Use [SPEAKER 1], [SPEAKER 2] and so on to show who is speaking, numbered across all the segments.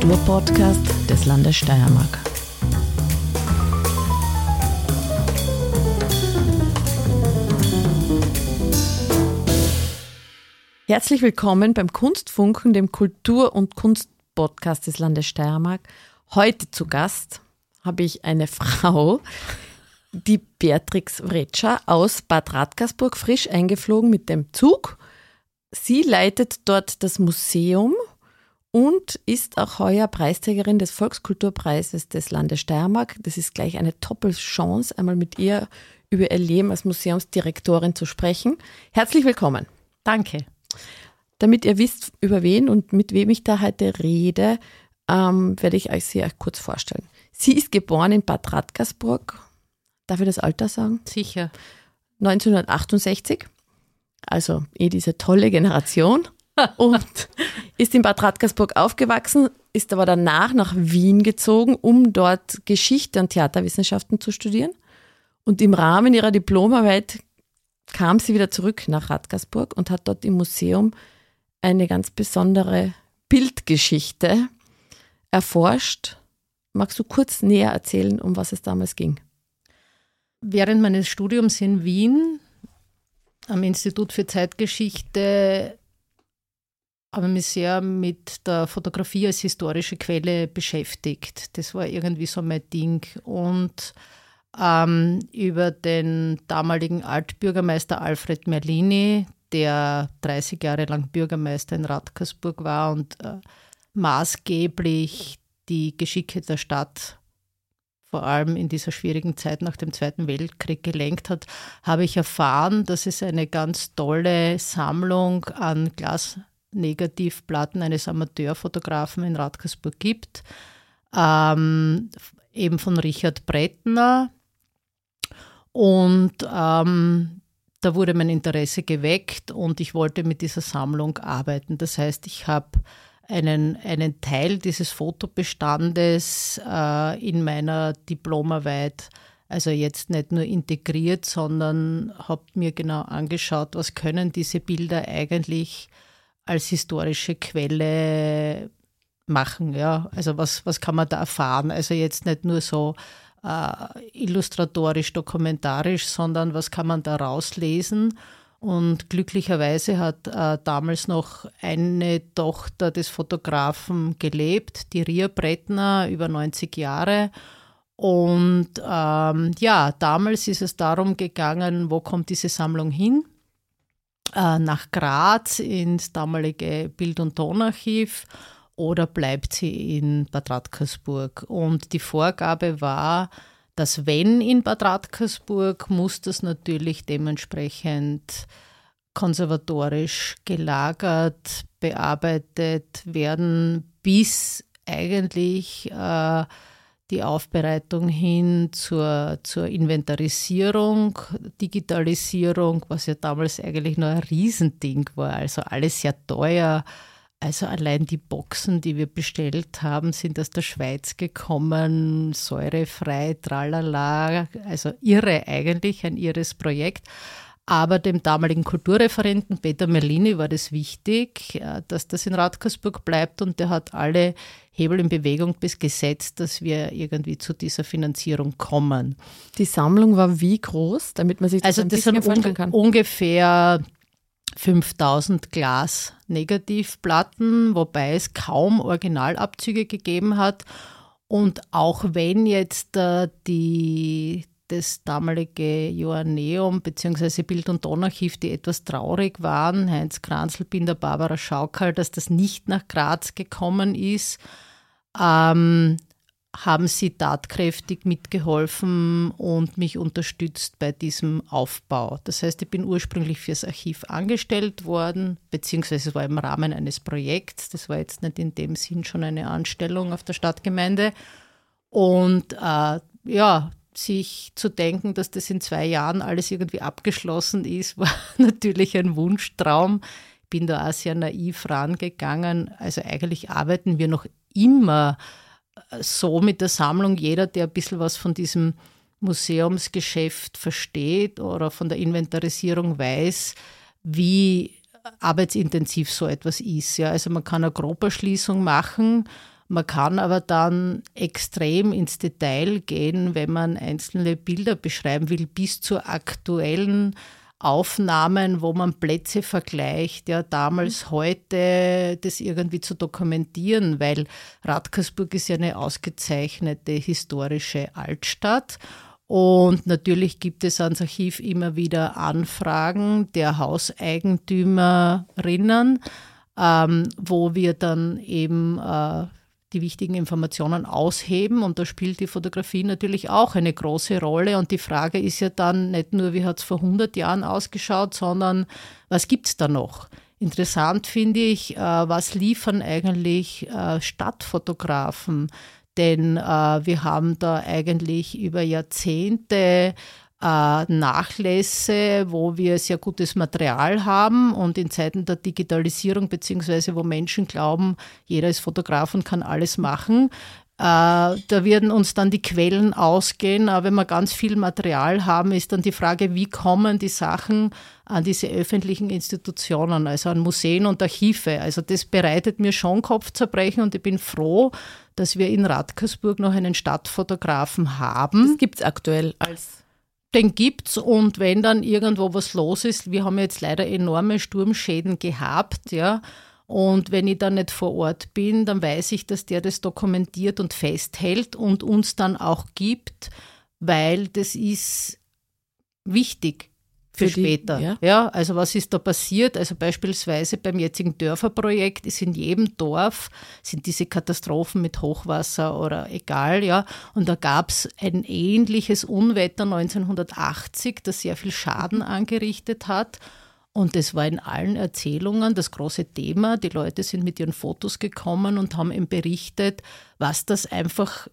[SPEAKER 1] Kulturpodcast des Landes Steiermark. Herzlich willkommen beim Kunstfunken, dem Kultur- und Kunstpodcast des Landes Steiermark. Heute zu Gast habe ich eine Frau, die Beatrix Vretscher aus Bad Radkersburg, frisch eingeflogen mit dem Zug. Sie leitet dort das Museum und ist auch heuer Preisträgerin des Volkskulturpreises des Landes Steiermark. Das ist gleich eine Doppelchance, einmal mit ihr über ihr Leben als Museumsdirektorin zu sprechen. Herzlich willkommen.
[SPEAKER 2] Danke.
[SPEAKER 1] Damit ihr wisst, über wen und mit wem ich da heute rede, ähm, werde ich euch sie kurz vorstellen. Sie ist geboren in Bad Radkersburg. Darf ich das Alter sagen?
[SPEAKER 2] Sicher.
[SPEAKER 1] 1968. Also eh diese tolle Generation. Und ist in Bad Radkersburg aufgewachsen, ist aber danach nach Wien gezogen, um dort Geschichte und Theaterwissenschaften zu studieren. Und im Rahmen ihrer Diplomarbeit kam sie wieder zurück nach Radkersburg und hat dort im Museum eine ganz besondere Bildgeschichte erforscht. Magst du kurz näher erzählen, um was es damals ging?
[SPEAKER 2] Während meines Studiums in Wien am Institut für Zeitgeschichte habe ich mich sehr mit der Fotografie als historische Quelle beschäftigt. Das war irgendwie so mein Ding. Und ähm, über den damaligen Altbürgermeister Alfred Merlini, der 30 Jahre lang Bürgermeister in Radkersburg war und äh, maßgeblich die Geschicke der Stadt vor allem in dieser schwierigen Zeit nach dem Zweiten Weltkrieg gelenkt hat, habe ich erfahren, dass es eine ganz tolle Sammlung an Glasnegativplatten eines Amateurfotografen in Radkersburg gibt, ähm, eben von Richard Brettner. Und ähm, da wurde mein Interesse geweckt und ich wollte mit dieser Sammlung arbeiten. Das heißt, ich habe einen, einen Teil dieses Fotobestandes äh, in meiner Diplomarbeit, also jetzt nicht nur integriert, sondern habe mir genau angeschaut, was können diese Bilder eigentlich als historische Quelle machen. Ja? Also was, was kann man da erfahren? Also jetzt nicht nur so äh, illustratorisch, dokumentarisch, sondern was kann man da rauslesen? Und glücklicherweise hat äh, damals noch eine Tochter des Fotografen gelebt, die Ria Brettner, über 90 Jahre. Und ähm, ja, damals ist es darum gegangen, wo kommt diese Sammlung hin? Äh, nach Graz ins damalige Bild- und Tonarchiv oder bleibt sie in Bad Radkersburg? Und die Vorgabe war, dass wenn in Bad Radkersburg, muss das natürlich dementsprechend konservatorisch gelagert, bearbeitet werden, bis eigentlich äh, die Aufbereitung hin zur, zur Inventarisierung, Digitalisierung, was ja damals eigentlich nur ein Riesending war, also alles sehr teuer, also allein die Boxen, die wir bestellt haben, sind aus der Schweiz gekommen, säurefrei, tralala, also irre eigentlich, ein irres Projekt. Aber dem damaligen Kulturreferenten Peter Merlini war das wichtig, äh, dass das in Radkersburg bleibt und der hat alle Hebel in Bewegung bis gesetzt, dass wir irgendwie zu dieser Finanzierung kommen.
[SPEAKER 1] Die Sammlung war wie groß, damit man sich
[SPEAKER 2] das also ein das bisschen vorstellen kann? Ungefähr 5000 Glas-Negativplatten, wobei es kaum Originalabzüge gegeben hat. Und auch wenn jetzt äh, die, das damalige Joanneum bzw. Bild- und Tonarchiv, die etwas traurig waren, Heinz Kranzelbinder, Barbara Schaukal, dass das nicht nach Graz gekommen ist, ähm, haben sie tatkräftig mitgeholfen und mich unterstützt bei diesem Aufbau. Das heißt, ich bin ursprünglich fürs Archiv angestellt worden, beziehungsweise es war im Rahmen eines Projekts. Das war jetzt nicht in dem Sinn schon eine Anstellung auf der Stadtgemeinde. Und äh, ja, sich zu denken, dass das in zwei Jahren alles irgendwie abgeschlossen ist, war natürlich ein Wunschtraum. Ich bin da auch sehr naiv rangegangen. Also eigentlich arbeiten wir noch immer so mit der Sammlung jeder, der ein bisschen was von diesem Museumsgeschäft versteht oder von der Inventarisierung weiß, wie arbeitsintensiv so etwas ist. Ja. Also man kann eine Groberschließung machen, man kann aber dann extrem ins Detail gehen, wenn man einzelne Bilder beschreiben will, bis zur aktuellen Aufnahmen, wo man Plätze vergleicht, ja, damals, mhm. heute, das irgendwie zu dokumentieren, weil Radkersburg ist ja eine ausgezeichnete historische Altstadt. Und natürlich gibt es ans Archiv immer wieder Anfragen der Hauseigentümerinnen, ähm, wo wir dann eben äh, die wichtigen Informationen ausheben. Und da spielt die Fotografie natürlich auch eine große Rolle. Und die Frage ist ja dann nicht nur, wie hat es vor 100 Jahren ausgeschaut, sondern was gibt es da noch? Interessant finde ich, äh, was liefern eigentlich äh, Stadtfotografen? Denn äh, wir haben da eigentlich über Jahrzehnte Nachlässe, wo wir sehr gutes Material haben und in Zeiten der Digitalisierung, beziehungsweise wo Menschen glauben, jeder ist Fotograf und kann alles machen, äh, da werden uns dann die Quellen ausgehen. Aber wenn wir ganz viel Material haben, ist dann die Frage, wie kommen die Sachen an diese öffentlichen Institutionen, also an Museen und Archive. Also das bereitet mir schon Kopfzerbrechen und ich bin froh, dass wir in Radkersburg noch einen Stadtfotografen haben.
[SPEAKER 1] Das gibt es aktuell als
[SPEAKER 2] den gibt's und wenn dann irgendwo was los ist, wir haben jetzt leider enorme Sturmschäden gehabt, ja. Und wenn ich dann nicht vor Ort bin, dann weiß ich, dass der das dokumentiert und festhält und uns dann auch gibt, weil das ist wichtig für, für später. Die, ja. ja. also was ist da passiert? Also beispielsweise beim jetzigen Dörferprojekt ist in jedem Dorf sind diese Katastrophen mit Hochwasser oder egal, ja. Und da gab es ein ähnliches Unwetter 1980, das sehr viel Schaden angerichtet hat. Und das war in allen Erzählungen das große Thema. Die Leute sind mit ihren Fotos gekommen und haben ihm berichtet, was das einfach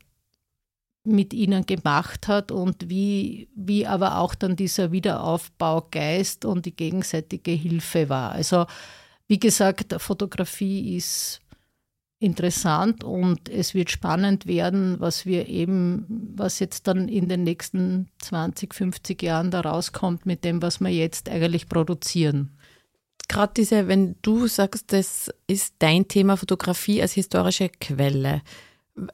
[SPEAKER 2] mit ihnen gemacht hat und wie, wie aber auch dann dieser Wiederaufbaugeist und die gegenseitige Hilfe war. Also wie gesagt, Fotografie ist interessant und es wird spannend werden, was wir eben, was jetzt dann in den nächsten 20, 50 Jahren da rauskommt mit dem, was wir jetzt eigentlich produzieren.
[SPEAKER 1] Gerade diese, wenn du sagst, das ist dein Thema Fotografie als historische Quelle.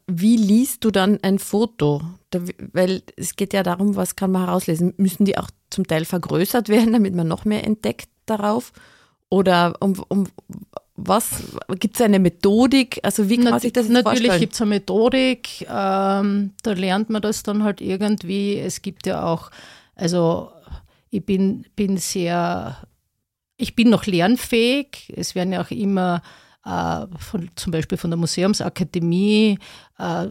[SPEAKER 1] Wie liest du dann ein Foto? Da, weil es geht ja darum, was kann man herauslesen. Müssen die auch zum Teil vergrößert werden, damit man noch mehr entdeckt darauf? Oder um, um was gibt es eine Methodik? Also wie kann man sich das
[SPEAKER 2] Natürlich gibt es eine Methodik. Ähm, da lernt man das dann halt irgendwie. Es gibt ja auch, also ich bin, bin sehr, ich bin noch lernfähig. Es werden ja auch immer äh, von, zum Beispiel von der Museumsakademie äh,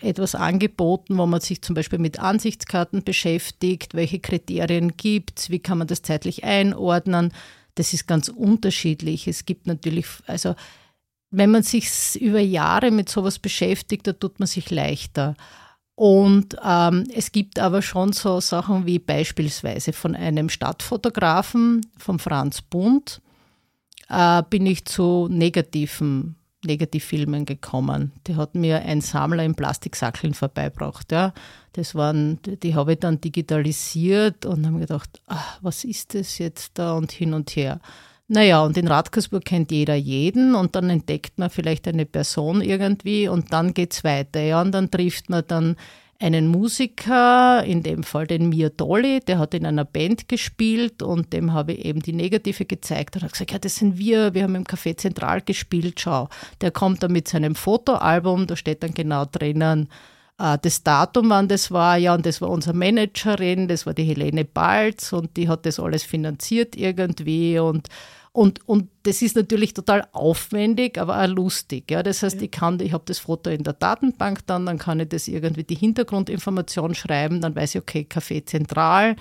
[SPEAKER 2] etwas angeboten, wo man sich zum Beispiel mit Ansichtskarten beschäftigt, welche Kriterien gibt es, wie kann man das zeitlich einordnen. Das ist ganz unterschiedlich. Es gibt natürlich, also wenn man sich über Jahre mit sowas beschäftigt, da tut man sich leichter. Und ähm, es gibt aber schon so Sachen wie beispielsweise von einem Stadtfotografen, von Franz Bund, äh, bin ich zu negativen Negativfilmen gekommen. Die hat mir ein Sammler in Plastiksackeln vorbeibracht. Ja. Das waren, die habe ich dann digitalisiert und habe gedacht, ach, was ist das jetzt da und hin und her. Naja, und in Radkersburg kennt jeder jeden und dann entdeckt man vielleicht eine Person irgendwie und dann geht es weiter. Ja, und dann trifft man dann einen Musiker, in dem Fall den Mir Dolly, der hat in einer Band gespielt und dem habe ich eben die Negative gezeigt und hat gesagt, ja, das sind wir, wir haben im Café Zentral gespielt, schau. Der kommt dann mit seinem Fotoalbum, da steht dann genau drinnen, äh, das Datum, wann das war, ja, und das war unsere Managerin, das war die Helene Balz und die hat das alles finanziert irgendwie und und, und das ist natürlich total aufwendig, aber auch lustig. Ja? Das heißt, ja. ich kann, ich habe das Foto in der Datenbank dann, dann kann ich das irgendwie die Hintergrundinformation schreiben, dann weiß ich, okay, Café Zentral.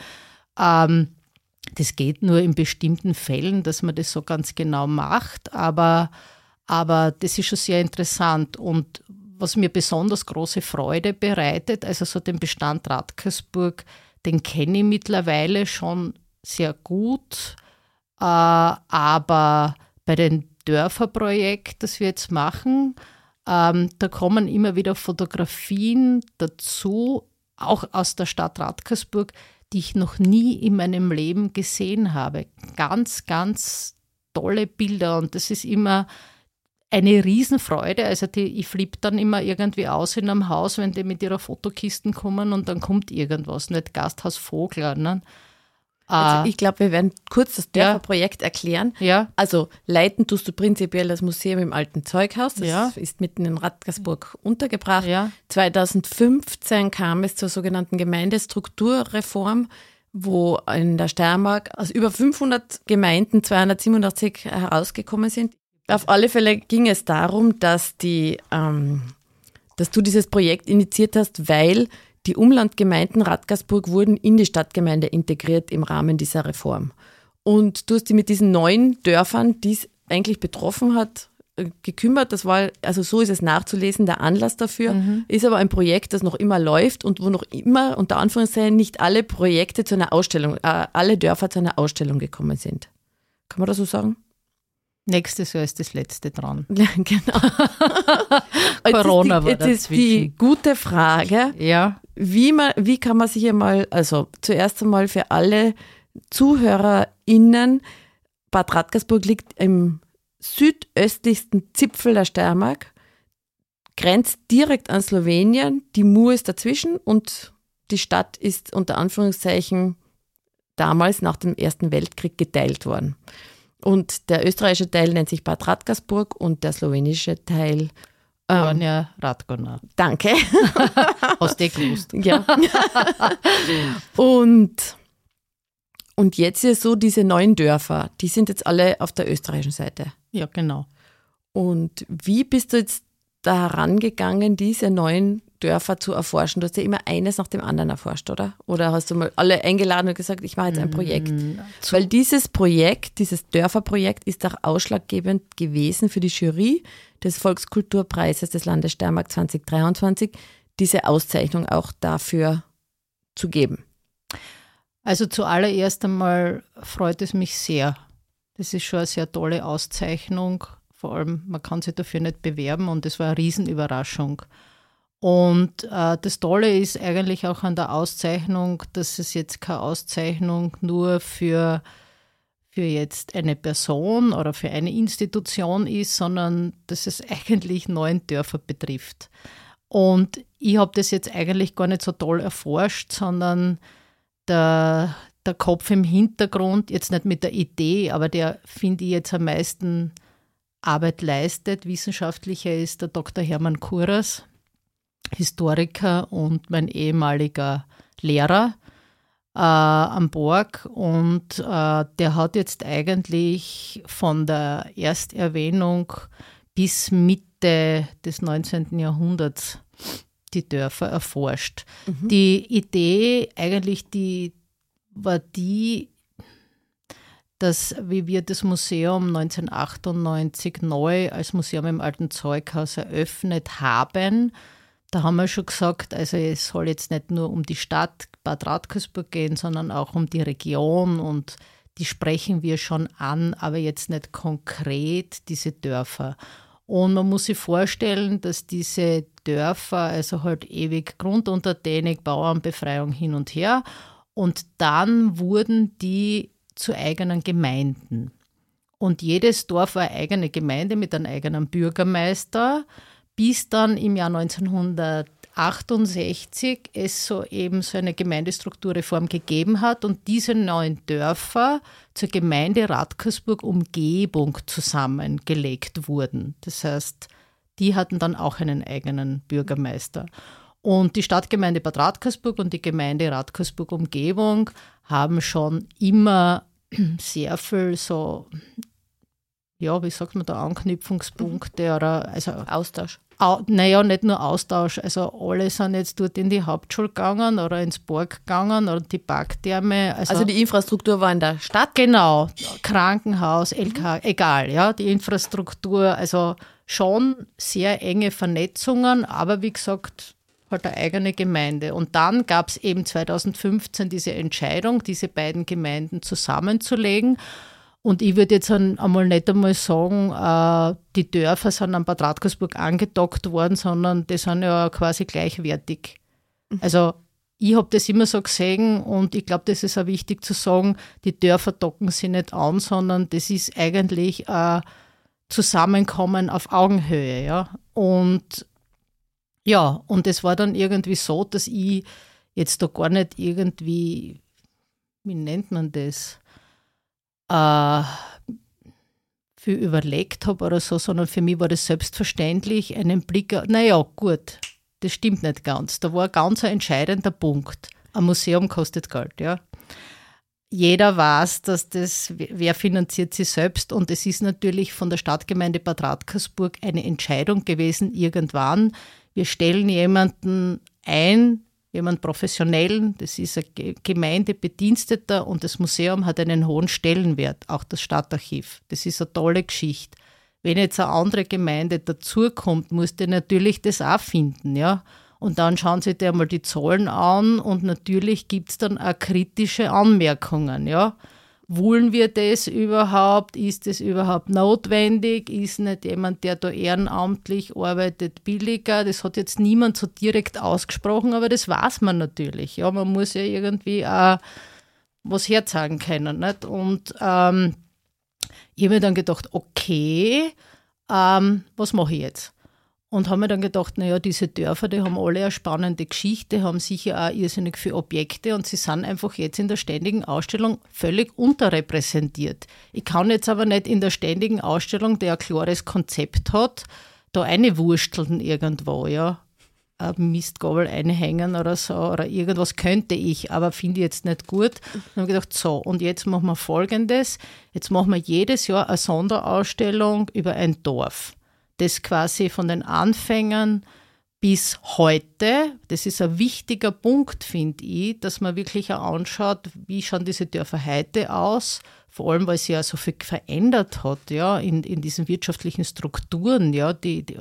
[SPEAKER 2] Ähm, das geht nur in bestimmten Fällen, dass man das so ganz genau macht, aber, aber das ist schon sehr interessant. Und was mir besonders große Freude bereitet, also so den Bestand Radkersburg, den kenne ich mittlerweile schon sehr gut aber bei dem Dörferprojekt, das wir jetzt machen, ähm, da kommen immer wieder Fotografien dazu, auch aus der Stadt Radkersburg, die ich noch nie in meinem Leben gesehen habe. Ganz, ganz tolle Bilder und das ist immer eine Riesenfreude. Also die, ich flippe dann immer irgendwie aus in einem Haus, wenn die mit ihrer Fotokisten kommen und dann kommt irgendwas, nicht Gasthaus Vogler. Ne?
[SPEAKER 1] Also ah. ich glaube, wir werden kurz das Dörferprojekt ja. erklären.
[SPEAKER 2] Ja.
[SPEAKER 1] Also leiten tust du prinzipiell das Museum im alten Zeughaus. Das
[SPEAKER 2] ja.
[SPEAKER 1] ist mitten in Radgersburg untergebracht.
[SPEAKER 2] Ja.
[SPEAKER 1] 2015 kam es zur sogenannten Gemeindestrukturreform, wo in der Steiermark aus über 500 Gemeinden 287 herausgekommen sind. Auf alle Fälle ging es darum, dass die, ähm, dass du dieses Projekt initiiert hast, weil die Umlandgemeinden Radgersburg wurden in die Stadtgemeinde integriert im Rahmen dieser Reform. Und du hast dich mit diesen neuen Dörfern, die es eigentlich betroffen hat, äh, gekümmert. Das war, also so ist es nachzulesen, der Anlass dafür. Mhm. Ist aber ein Projekt, das noch immer läuft und wo noch immer, unter Anführungszeichen, nicht alle Projekte zu einer Ausstellung, äh, alle Dörfer zu einer Ausstellung gekommen sind. Kann man das so sagen?
[SPEAKER 2] Nächstes Jahr ist das letzte dran.
[SPEAKER 1] Ja, genau.
[SPEAKER 2] Corona
[SPEAKER 1] war Jetzt ist die gute Frage,
[SPEAKER 2] ja.
[SPEAKER 1] Wie, man, wie kann man sich einmal, also zuerst einmal für alle ZuhörerInnen, Bad Radkersburg liegt im südöstlichsten Zipfel der Steiermark, grenzt direkt an Slowenien, die Mur ist dazwischen und die Stadt ist unter Anführungszeichen damals nach dem Ersten Weltkrieg geteilt worden. Und der österreichische Teil nennt sich Bad Radkersburg und der slowenische Teil
[SPEAKER 2] ähm, ja Radgona.
[SPEAKER 1] Danke.
[SPEAKER 2] Hast du gewusst.
[SPEAKER 1] Ja. und, und jetzt ist so, diese neuen Dörfer, die sind jetzt alle auf der österreichischen Seite.
[SPEAKER 2] Ja, genau.
[SPEAKER 1] Und wie bist du jetzt da herangegangen, diese neuen Dörfer zu erforschen? Du hast ja immer eines nach dem anderen erforscht, oder? Oder hast du mal alle eingeladen und gesagt, ich mache jetzt ein Projekt? Mhm. Weil dieses Projekt, dieses Dörferprojekt ist auch ausschlaggebend gewesen für die Jury des Volkskulturpreises des Landes Steiermark 2023, diese Auszeichnung auch dafür zu geben.
[SPEAKER 2] Also zuallererst einmal freut es mich sehr. Das ist schon eine sehr tolle Auszeichnung. Vor allem, man kann sich dafür nicht bewerben und es war eine Riesenüberraschung. Und äh, das Tolle ist eigentlich auch an der Auszeichnung, dass es jetzt keine Auszeichnung nur für, für jetzt eine Person oder für eine Institution ist, sondern dass es eigentlich neun Dörfer betrifft. Und ich habe das jetzt eigentlich gar nicht so toll erforscht, sondern der, der Kopf im Hintergrund, jetzt nicht mit der Idee, aber der finde ich jetzt am meisten Arbeit leistet, wissenschaftlicher ist der Dr. Hermann Kuras, Historiker und mein ehemaliger Lehrer äh, am Borg. Und äh, der hat jetzt eigentlich von der Ersterwähnung bis Mitte des 19. Jahrhunderts die Dörfer erforscht. Mhm. Die Idee eigentlich die, war die, dass wie wir das Museum 1998 neu als Museum im Alten Zeughaus eröffnet haben, da haben wir schon gesagt, also es soll jetzt nicht nur um die Stadt Bad Radkersburg gehen, sondern auch um die Region und die sprechen wir schon an, aber jetzt nicht konkret diese Dörfer. Und man muss sich vorstellen, dass diese Dörfer, also halt ewig Grunduntertänig, Bauernbefreiung hin und her, und dann wurden die zu eigenen Gemeinden. Und jedes Dorf war eine eigene Gemeinde mit einem eigenen Bürgermeister bis dann im Jahr 1968 es so eben so eine Gemeindestrukturreform gegeben hat und diese neuen Dörfer zur Gemeinde Radkersburg Umgebung zusammengelegt wurden. Das heißt, die hatten dann auch einen eigenen Bürgermeister. Und die Stadtgemeinde Bad Radkersburg und die Gemeinde Radkersburg Umgebung haben schon immer sehr viel so ja, wie sagt man da, Anknüpfungspunkte oder also
[SPEAKER 1] Austausch.
[SPEAKER 2] Au, naja, nicht nur Austausch. Also alle sind jetzt dort in die Hauptschule gegangen oder ins Borg gegangen oder die Parktherme.
[SPEAKER 1] Also, also die Infrastruktur war in der Stadt?
[SPEAKER 2] Genau. Krankenhaus, LK, mhm. egal, ja. Die Infrastruktur, also schon sehr enge Vernetzungen, aber wie gesagt, halt eine eigene Gemeinde. Und dann gab es eben 2015 diese Entscheidung, diese beiden Gemeinden zusammenzulegen. Und ich würde jetzt einmal nicht einmal sagen, äh, die Dörfer sind an Bad Radkersburg angedockt worden, sondern die sind ja quasi gleichwertig. Mhm. Also ich habe das immer so gesehen und ich glaube, das ist auch wichtig zu sagen, die Dörfer docken sich nicht an, sondern das ist eigentlich ein Zusammenkommen auf Augenhöhe, ja. Und ja, und es war dann irgendwie so, dass ich jetzt da gar nicht irgendwie, wie nennt man das, äh, viel überlegt habe oder so, sondern für mich war das selbstverständlich, einen Blick, naja, gut, das stimmt nicht ganz. Da war ein ganz entscheidender Punkt. Ein Museum kostet Geld, ja. Jeder weiß, dass das, wer finanziert sie selbst und es ist natürlich von der Stadtgemeinde Bad Radkersburg eine Entscheidung gewesen, irgendwann, wir stellen jemanden ein, jemand Professionellen, das ist ein Gemeindebediensteter und das Museum hat einen hohen Stellenwert, auch das Stadtarchiv. Das ist eine tolle Geschichte. Wenn jetzt eine andere Gemeinde dazukommt, muss der natürlich das auch finden, ja. Und dann schauen Sie dir mal die Zahlen an und natürlich gibt es dann auch kritische Anmerkungen, ja. Wollen wir das überhaupt? Ist das überhaupt notwendig? Ist nicht jemand, der da ehrenamtlich arbeitet, billiger? Das hat jetzt niemand so direkt ausgesprochen, aber das weiß man natürlich. Ja, man muss ja irgendwie auch was herzeigen können. Nicht? Und ähm, ich habe mir dann gedacht, okay, ähm, was mache ich jetzt? Und haben mir dann gedacht, naja, diese Dörfer, die haben alle eine spannende Geschichte, haben sicher auch irrsinnig viele Objekte und sie sind einfach jetzt in der ständigen Ausstellung völlig unterrepräsentiert. Ich kann jetzt aber nicht in der ständigen Ausstellung, die ein klares Konzept hat, da eine Wursteln irgendwo, ja. Ein Mistgabel einhängen oder so oder irgendwas könnte ich, aber finde ich jetzt nicht gut. Dann habe ich gedacht, so, und jetzt machen wir folgendes. Jetzt machen wir jedes Jahr eine Sonderausstellung über ein Dorf das quasi von den Anfängern bis heute, das ist ein wichtiger Punkt, finde ich, dass man wirklich auch anschaut, wie schauen diese Dörfer heute aus, vor allem, weil sie ja so viel verändert hat, ja, in, in diesen wirtschaftlichen Strukturen, ja, die, die,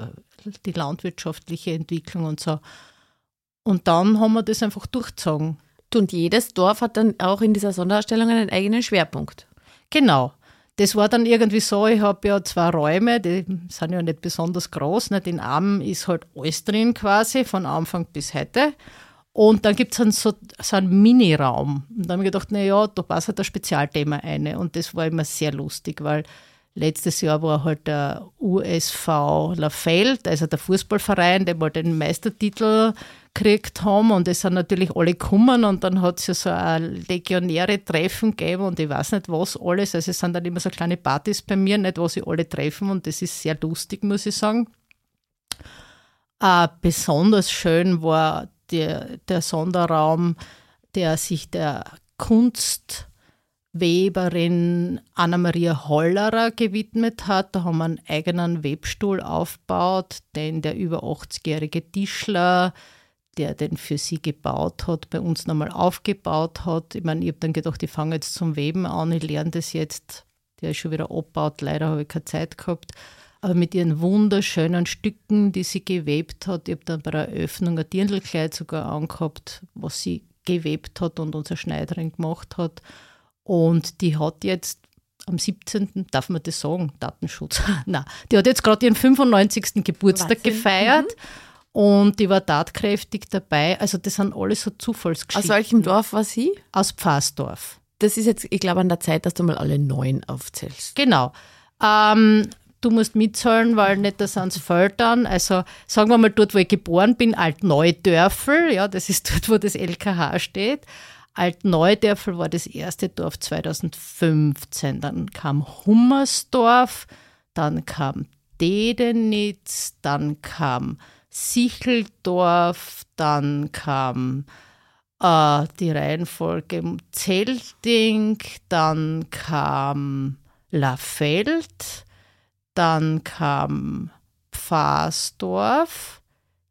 [SPEAKER 2] die landwirtschaftliche Entwicklung und so. Und dann haben wir das einfach durchgezogen.
[SPEAKER 1] Und jedes Dorf hat dann auch in dieser Sonderausstellung einen eigenen Schwerpunkt.
[SPEAKER 2] Genau das war dann irgendwie so, ich habe ja zwei Räume, die sind ja nicht besonders groß. Nicht? In einem ist halt alles drin quasi, von Anfang bis heute. Und dann gibt es so, so einen Mini-Raum. Und dann habe ich gedacht, naja, da passt halt ein Spezialthema ein. Und das war immer sehr lustig, weil letztes Jahr war halt der USV Lafeld, also der Fußballverein, der mal den Meistertitel gekriegt haben und es sind natürlich alle gekommen und dann hat es ja so ein legionäre Treffen gegeben und ich weiß nicht was alles. Also es sind dann immer so kleine Partys bei mir, nicht wo sie alle treffen und das ist sehr lustig, muss ich sagen. Äh, besonders schön war der, der Sonderraum, der sich der Kunstweberin Anna-Maria Hollerer gewidmet hat. Da haben wir einen eigenen Webstuhl aufgebaut, den der über 80-jährige Tischler der den für sie gebaut hat, bei uns nochmal aufgebaut hat. Ich meine, ich habe dann gedacht, ich fange jetzt zum Weben an, ich lerne das jetzt. Der ist schon wieder abgebaut, leider habe ich keine Zeit gehabt. Aber mit ihren wunderschönen Stücken, die sie gewebt hat, ich habe dann bei der Eröffnung ein Dirndlkleid sogar angehabt, was sie gewebt hat und unsere Schneiderin gemacht hat. Und die hat jetzt am 17. darf man das sagen, Datenschutz. Nein, die hat jetzt gerade ihren 95. Geburtstag Wahnsinn. gefeiert. Mhm. Und die war tatkräftig dabei. Also das sind alles so Zufallsgeschichten.
[SPEAKER 1] Aus welchem Dorf war sie?
[SPEAKER 2] Aus Pfaßdorf.
[SPEAKER 1] Das ist jetzt, ich glaube, an der Zeit, dass du mal alle neun aufzählst.
[SPEAKER 2] Genau. Ähm, du musst mitzahlen, weil nicht da sind Feldern. Also sagen wir mal dort, wo ich geboren bin, Altneudörfel, ja, das ist dort, wo das LKH steht. Altneudörfel war das erste Dorf 2015. Dann kam Hummersdorf, dann kam Dedenitz, dann kam Sicheldorf, dann kam äh, die Reihenfolge Zelting, dann kam Lafeld, dann kam Pfaßdorf,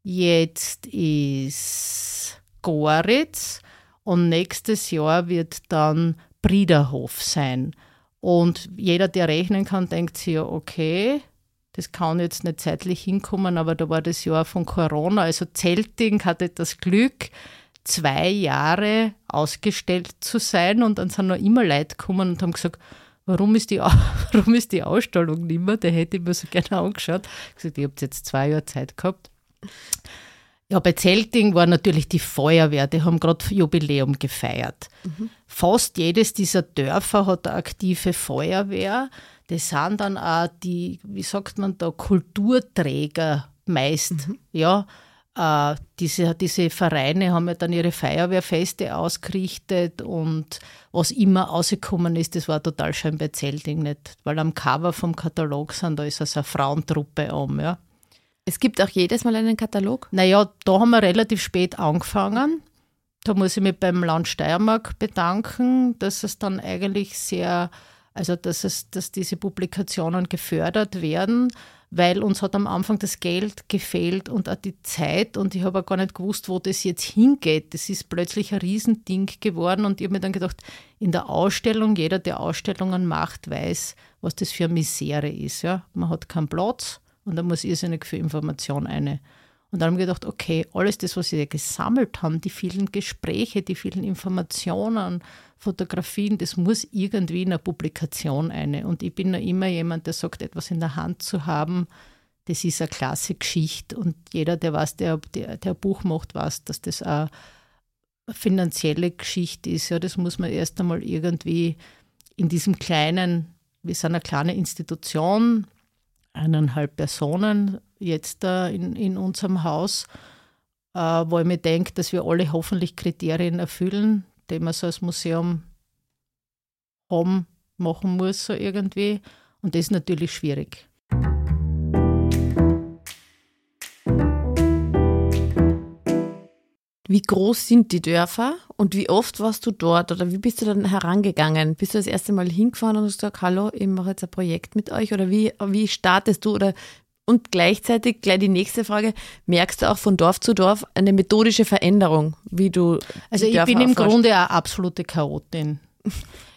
[SPEAKER 2] jetzt ist Goritz und nächstes Jahr wird dann Briederhof sein. Und jeder, der rechnen kann, denkt sich okay, das kann jetzt nicht zeitlich hinkommen, aber da war das Jahr von Corona. Also Zelting hatte das Glück, zwei Jahre ausgestellt zu sein und dann sind noch immer Leute gekommen und haben gesagt, warum ist die, warum ist die Ausstellung nicht mehr? Der hätte ich mir so gerne angeschaut. Ich habe gesagt, ihr habt jetzt zwei Jahre Zeit gehabt. Ja, bei Zelting war natürlich die Feuerwehr, die haben gerade Jubiläum gefeiert. Mhm. Fast jedes dieser Dörfer hat eine aktive Feuerwehr. Das sind dann auch die, wie sagt man da, Kulturträger meist. Mhm. Ja, äh, diese, diese Vereine haben ja dann ihre Feuerwehrfeste ausgerichtet und was immer rausgekommen ist, das war total schön bei Zelting nicht. Weil am Cover vom Katalog sind, da ist also eine Frauentruppe um, ja.
[SPEAKER 1] Es gibt auch jedes Mal einen Katalog?
[SPEAKER 2] Naja, da haben wir relativ spät angefangen. Da muss ich mich beim Land Steiermark bedanken, dass es dann eigentlich sehr, also dass, es, dass diese Publikationen gefördert werden weil uns hat am Anfang das Geld gefehlt und auch die Zeit und ich habe auch gar nicht gewusst, wo das jetzt hingeht. Das ist plötzlich ein Riesending geworden und ich habe mir dann gedacht, in der Ausstellung, jeder, der Ausstellungen macht, weiß, was das für eine Misere ist. Ja? Man hat keinen Platz und da muss irrsinnig viel Information eine. Und dann haben wir gedacht, okay, alles das, was wir gesammelt haben, die vielen Gespräche, die vielen Informationen, Fotografien, das muss irgendwie in eine Publikation eine. Und ich bin noch immer jemand, der sagt, etwas in der Hand zu haben, das ist eine klasse Geschichte. Und jeder, der weiß, der, der, der Buch macht, weiß, dass das eine finanzielle Geschichte ist. Ja, das muss man erst einmal irgendwie in diesem kleinen, wir sind eine kleine Institution, eineinhalb Personen jetzt in, in unserem Haus, äh, wo ich mir denke, dass wir alle hoffentlich Kriterien erfüllen, die man so als Museum haben, machen muss, so irgendwie. Und das ist natürlich schwierig.
[SPEAKER 1] Wie groß sind die Dörfer und wie oft warst du dort oder wie bist du dann herangegangen? Bist du das erste Mal hingefahren und hast gesagt, hallo, ich mache jetzt ein Projekt mit euch oder wie, wie startest du oder und gleichzeitig gleich die nächste Frage, merkst du auch von Dorf zu Dorf eine methodische Veränderung, wie du.
[SPEAKER 2] Also ich bin im Grunde eine absolute Chaotin.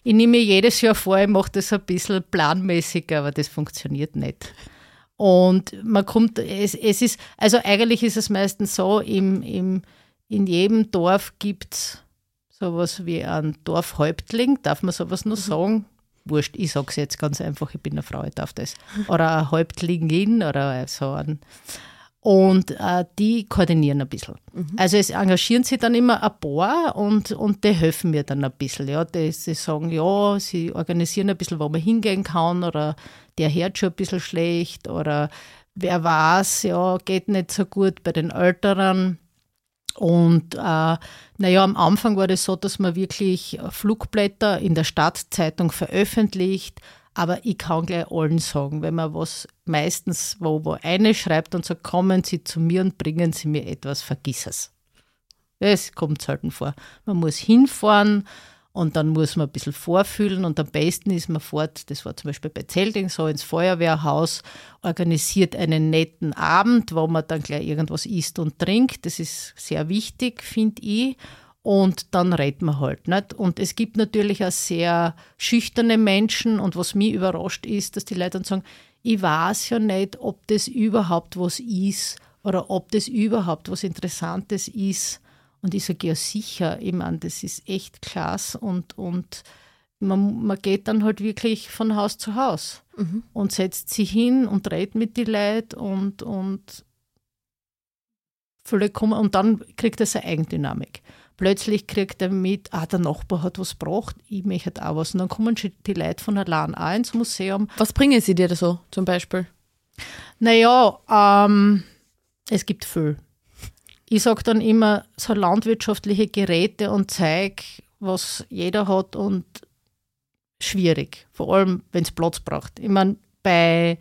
[SPEAKER 2] Ich nehme mir jedes Jahr vor, ich mache das ein bisschen planmäßiger, aber das funktioniert nicht. Und man kommt, es, es ist, also eigentlich ist es meistens so, im, im, in jedem Dorf gibt es sowas wie ein Dorfhäuptling, darf man sowas noch mhm. sagen? Wurscht, ich sage es jetzt ganz einfach, ich bin eine Frau, ich darf das. Oder eine Häuptlingin oder so ein. Und äh, die koordinieren ein bisschen. Mhm. Also es engagieren sich dann immer ein paar und, und die helfen mir dann ein bisschen. Ja. Die, sie sagen, ja, sie organisieren ein bisschen, wo man hingehen kann oder der hört schon ein bisschen schlecht oder wer weiß, ja, geht nicht so gut bei den Älteren. Und äh, naja, am Anfang war das so, dass man wirklich Flugblätter in der Stadtzeitung veröffentlicht, aber ich kann gleich allen sagen, wenn man was meistens wo, wo eine schreibt und sagt, kommen Sie zu mir und bringen Sie mir etwas, vergiss es. Das kommt selten vor. Man muss hinfahren, und dann muss man ein bisschen vorfühlen und am besten ist man fort, das war zum Beispiel bei Zelting so, ins Feuerwehrhaus, organisiert einen netten Abend, wo man dann gleich irgendwas isst und trinkt. Das ist sehr wichtig, finde ich. Und dann redet man halt nicht. Und es gibt natürlich auch sehr schüchterne Menschen. Und was mich überrascht ist, dass die Leute dann sagen, ich weiß ja nicht, ob das überhaupt was ist oder ob das überhaupt was Interessantes ist. Und ich sage, ja sicher, ich meine, das ist echt klasse und, und man, man geht dann halt wirklich von Haus zu Haus mhm. und setzt sich hin und redet mit den Leuten und, und kommen und dann kriegt es eine Eigendynamik. Plötzlich kriegt er mit, ah, der Nachbar hat was gebracht, ich möchte auch was. Und dann kommen die Leute von allein auch ins Museum.
[SPEAKER 1] Was bringen sie dir da so zum Beispiel?
[SPEAKER 2] Naja, ähm, es gibt viel. Ich sage dann immer, so landwirtschaftliche Geräte und Zeug, was jeder hat und schwierig, vor allem wenn es Platz braucht. Ich meine, bei,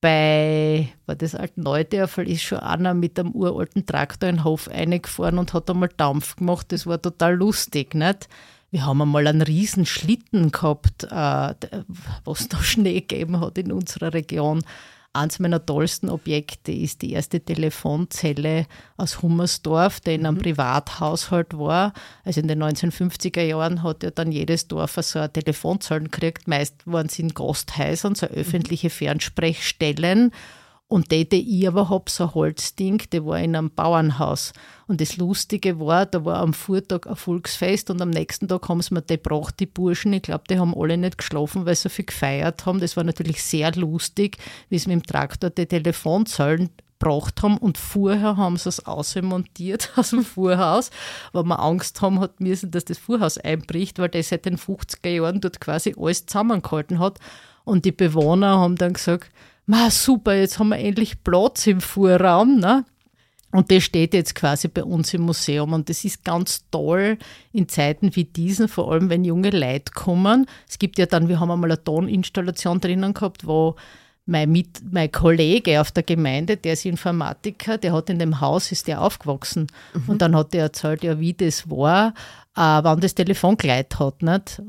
[SPEAKER 2] bei war das alten Neudörfel ist schon einer mit einem uralten Traktor in den Hof eingefahren und hat einmal Dampf gemacht. Das war total lustig, nicht? Wir haben einmal einen riesen Schlitten gehabt, äh, was da Schnee gegeben hat in unserer Region. Eins meiner tollsten Objekte ist die erste Telefonzelle aus Hummersdorf, die in einem mhm. Privathaushalt war. Also in den 1950er Jahren hat ja dann jedes Dorf so eine Telefonzelle gekriegt. Meist waren sie in Gasthäusern, so öffentliche Fernsprechstellen. Und die, die ich aber habe, so ein Holzding, der war in einem Bauernhaus. Und das Lustige war, da war am Vortag ein Volksfest und am nächsten Tag haben sie mir die gebracht, die Burschen. Ich glaube, die haben alle nicht geschlafen, weil sie so viel gefeiert haben. Das war natürlich sehr lustig, wie sie mit dem Traktor die Telefonzellen gebracht haben und vorher haben sie es ausmontiert aus dem Fuhrhaus, weil wir Angst haben hat müssen, dass das Fuhrhaus einbricht, weil das seit den 50er Jahren dort quasi alles zusammengehalten hat. Und die Bewohner haben dann gesagt, Ma, super, jetzt haben wir endlich Platz im Fuhrraum. Ne? Und das steht jetzt quasi bei uns im Museum. Und das ist ganz toll in Zeiten wie diesen, vor allem wenn junge Leute kommen. Es gibt ja dann, wir haben einmal eine Toninstallation drinnen gehabt, wo mein, Mit, mein Kollege auf der Gemeinde, der ist Informatiker, der hat in dem Haus, ist der aufgewachsen. Mhm. Und dann hat er erzählt, ja, wie das war, äh, wann das Telefon geleitet hat. Nicht?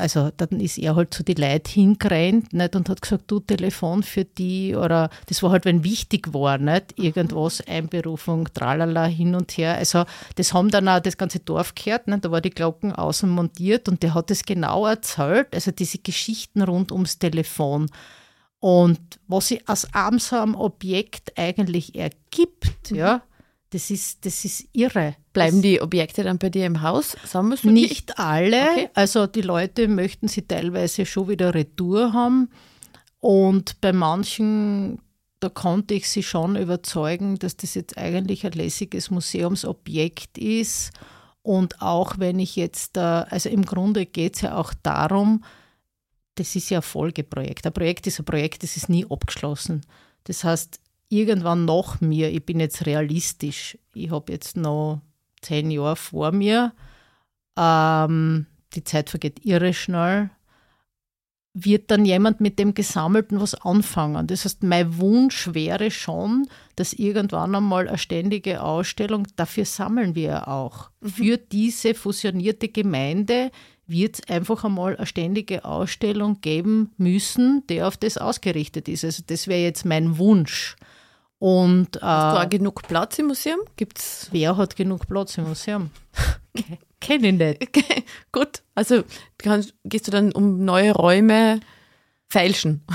[SPEAKER 2] Also dann ist er halt zu die Leute hingerannt nicht, und hat gesagt, du Telefon für die oder das war halt, wenn wichtig war, nicht, irgendwas, Einberufung, tralala, hin und her. Also das haben dann auch das ganze Dorf gehört, nicht, da war die Glocken außen montiert und der hat es genau erzählt, also diese Geschichten rund ums Telefon. Und was sich aus so einem Objekt eigentlich ergibt, mhm. ja, das ist, das ist irre.
[SPEAKER 1] Bleiben das die Objekte dann bei dir im Haus?
[SPEAKER 2] Sammelst du nicht die? alle. Okay. Also die Leute möchten sie teilweise schon wieder retour haben. Und bei manchen, da konnte ich sie schon überzeugen, dass das jetzt eigentlich ein lässiges Museumsobjekt ist. Und auch wenn ich jetzt, also im Grunde geht es ja auch darum, das ist ja ein Folgeprojekt. Ein Projekt ist ein Projekt, das ist nie abgeschlossen. Das heißt, irgendwann nach mir, ich bin jetzt realistisch, ich habe jetzt noch zehn Jahre vor mir, ähm, die Zeit vergeht irre schnell, wird dann jemand mit dem Gesammelten was anfangen. Das heißt, mein Wunsch wäre schon, dass irgendwann einmal eine ständige Ausstellung, dafür sammeln wir auch, mhm. für diese fusionierte Gemeinde wird es einfach einmal eine ständige Ausstellung geben müssen, die auf das ausgerichtet ist. Also das wäre jetzt mein Wunsch. Und,
[SPEAKER 1] äh, Hast du auch genug Platz im Museum? Gibt's?
[SPEAKER 2] Wer hat genug Platz im Museum? Kenne ich nicht.
[SPEAKER 1] Okay, gut, also kannst, gehst du dann um neue Räume feilschen?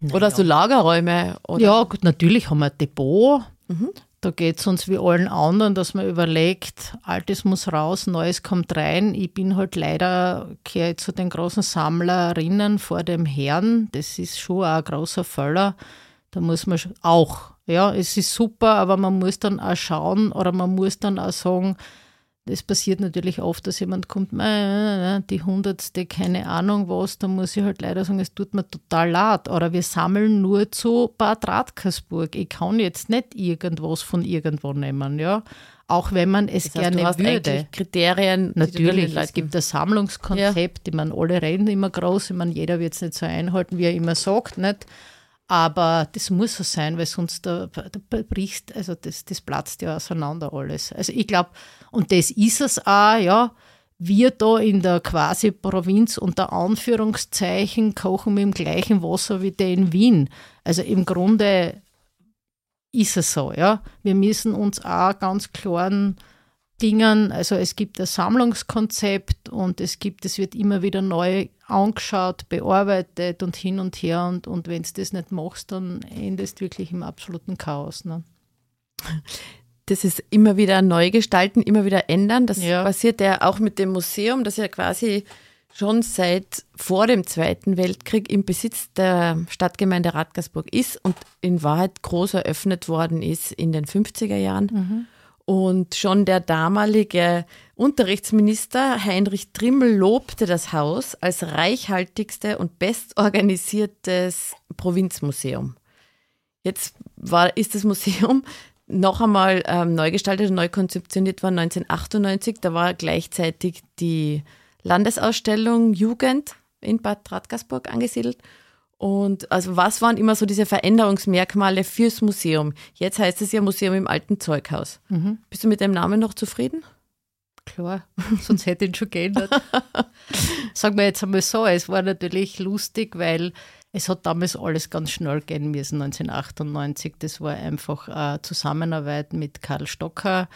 [SPEAKER 1] Naja. Oder so Lagerräume? Oder?
[SPEAKER 2] Ja, gut, natürlich haben wir ein Depot. Mhm. Da geht es uns wie allen anderen, dass man überlegt, Altes muss raus, Neues kommt rein. Ich bin halt leider, kehre zu den großen Sammlerinnen vor dem Herrn. Das ist schon auch ein großer Völler. Da muss man auch, ja, es ist super, aber man muss dann auch schauen oder man muss dann auch sagen, es passiert natürlich oft, dass jemand kommt, die hundertste, keine Ahnung was, da muss ich halt leider sagen, es tut mir total leid. Oder wir sammeln nur zu Bad Radkersburg. Ich kann jetzt nicht irgendwas von irgendwo nehmen, ja. Auch wenn man es das heißt, gerne
[SPEAKER 1] du hast
[SPEAKER 2] würde.
[SPEAKER 1] Kriterien.
[SPEAKER 2] Natürlich, es gibt ein Sammlungskonzept, ja. ich meine, alle reden immer groß, ich meine, jeder wird es nicht so einhalten, wie er immer sagt, nicht? Aber das muss so sein, weil sonst da, da bricht, also das, das platzt ja auseinander alles. Also ich glaube, und das ist es auch, ja, wir da in der quasi Provinz unter Anführungszeichen kochen mit dem gleichen Wasser wie der in Wien. Also im Grunde ist es so, ja. Wir müssen uns auch ganz klaren Dingen, also es gibt ein Sammlungskonzept und es gibt, es wird immer wieder neu angeschaut, bearbeitet und hin und her und, und wenn du das nicht machst, dann endest du wirklich im absoluten Chaos. Ne?
[SPEAKER 1] Das ist immer wieder neu gestalten, immer wieder ändern. Das ja. passiert ja auch mit dem Museum, das ja quasi schon seit vor dem Zweiten Weltkrieg im Besitz der Stadtgemeinde Radgersburg ist und in Wahrheit groß eröffnet worden ist in den 50er Jahren. Mhm. Und schon der damalige Unterrichtsminister Heinrich Trimmel lobte das Haus als reichhaltigste und bestorganisiertes Provinzmuseum. Jetzt war, ist das Museum noch einmal ähm, neu gestaltet und neu konzeptioniert worden 1998. Da war gleichzeitig die Landesausstellung Jugend in Bad Radkersburg angesiedelt. Und also was waren immer so diese Veränderungsmerkmale fürs Museum? Jetzt heißt es ja Museum im alten Zeughaus. Mhm. Bist du mit dem Namen noch zufrieden?
[SPEAKER 2] Klar, sonst hätte ich ihn schon geändert. Sagen wir jetzt einmal so, es war natürlich lustig, weil es hat damals alles ganz schnell gehen müssen, 1998. Das war einfach eine Zusammenarbeit mit Karl Stocker,